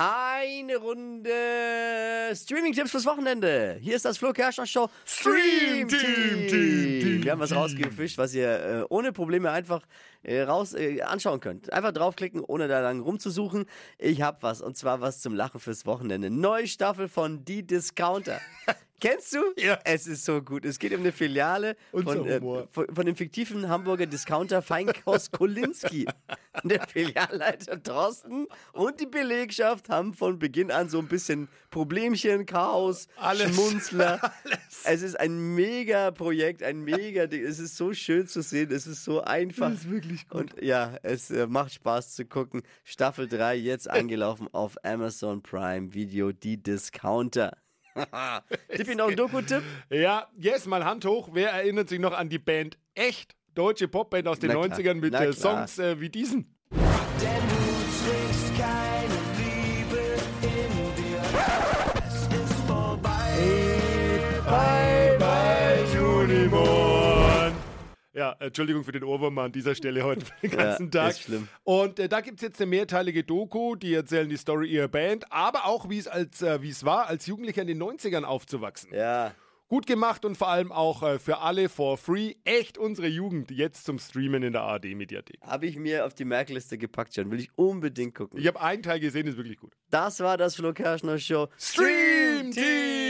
Eine Runde Streaming-Tipps fürs Wochenende. Hier ist das Flo Kerschner Show Stream Team. Wir haben was rausgefischt, was ihr äh, ohne Probleme einfach äh, raus äh, anschauen könnt. Einfach draufklicken, ohne da lang rumzusuchen. Ich hab was und zwar was zum Lachen fürs Wochenende. Neue Staffel von Die Discounter. Kennst du? Ja. Es ist so gut. Es geht um eine Filiale von, äh, von, von dem fiktiven Hamburger Discounter Feinkhaus Kolinski. Der Filialleiter Drosten und die Belegschaft haben von Beginn an so ein bisschen Problemchen, Chaos, Alles. Schmunzler. Es ist ein mega Projekt, ein mega Ding. Es ist so schön zu sehen, es ist so einfach. Das ist wirklich gut. Und ja, es äh, macht Spaß zu gucken. Staffel 3 jetzt angelaufen auf Amazon Prime Video, die Discounter. Tippi, noch ein Doku-Tipp? Ja, yes, mal Hand hoch. Wer erinnert sich noch an die Band Echt? Deutsche Popband aus den Na klar, 90ern mit na äh, klar. Songs äh, wie diesen. Denn du trägst keine Ja, Entschuldigung für den Ohrwurm an dieser Stelle heute den ganzen Ja, Tag. ist schlimm. Und äh, da gibt es jetzt eine mehrteilige Doku, die erzählen die Story ihrer Band, aber auch, wie äh, es war, als Jugendlicher in den 90ern aufzuwachsen. Ja. Gut gemacht und vor allem auch äh, für alle for free. Echt unsere Jugend jetzt zum Streamen in der ARD-Mediathek. Habe ich mir auf die Merkliste gepackt schon. Will ich unbedingt gucken. Ich habe einen Teil gesehen, ist wirklich gut. Das war das Flo Kerschner Show. Stream Team!